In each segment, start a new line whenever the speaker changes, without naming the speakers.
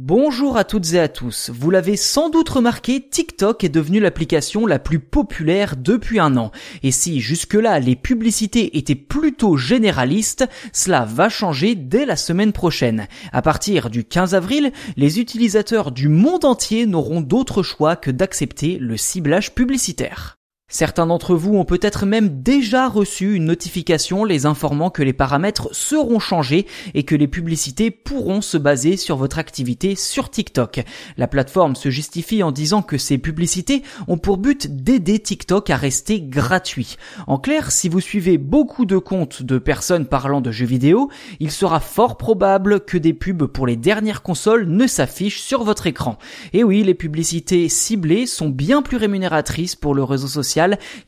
Bonjour à toutes et à tous. Vous l'avez sans doute remarqué, TikTok est devenu l'application la plus populaire depuis un an. Et si jusque-là les publicités étaient plutôt généralistes, cela va changer dès la semaine prochaine. À partir du 15 avril, les utilisateurs du monde entier n'auront d'autre choix que d'accepter le ciblage publicitaire. Certains d'entre vous ont peut-être même déjà reçu une notification les informant que les paramètres seront changés et que les publicités pourront se baser sur votre activité sur TikTok. La plateforme se justifie en disant que ces publicités ont pour but d'aider TikTok à rester gratuit. En clair, si vous suivez beaucoup de comptes de personnes parlant de jeux vidéo, il sera fort probable que des pubs pour les dernières consoles ne s'affichent sur votre écran. Et oui, les publicités ciblées sont bien plus rémunératrices pour le réseau social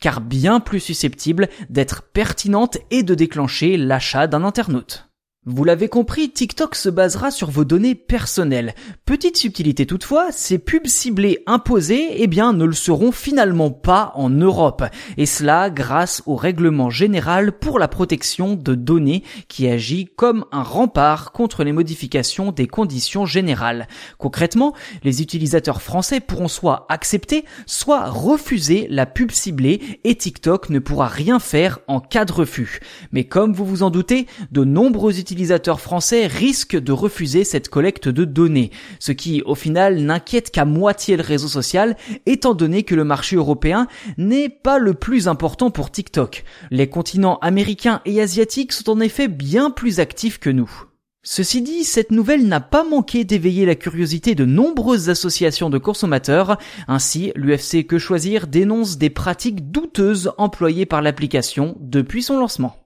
car bien plus susceptible d'être pertinente et de déclencher l'achat d'un internaute. Vous l'avez compris, TikTok se basera sur vos données personnelles. Petite subtilité toutefois, ces pubs ciblées imposées, eh bien, ne le seront finalement pas en Europe. Et cela grâce au règlement général pour la protection de données qui agit comme un rempart contre les modifications des conditions générales. Concrètement, les utilisateurs français pourront soit accepter, soit refuser la pub ciblée et TikTok ne pourra rien faire en cas de refus. Mais comme vous vous en doutez, de nombreux utilisateurs utilisateurs français risquent de refuser cette collecte de données, ce qui au final n'inquiète qu'à moitié le réseau social, étant donné que le marché européen n'est pas le plus important pour TikTok. Les continents américains et asiatiques sont en effet bien plus actifs que nous. Ceci dit, cette nouvelle n'a pas manqué d'éveiller la curiosité de nombreuses associations de consommateurs. Ainsi, l'UFC Que Choisir dénonce des pratiques douteuses employées par l'application depuis son lancement.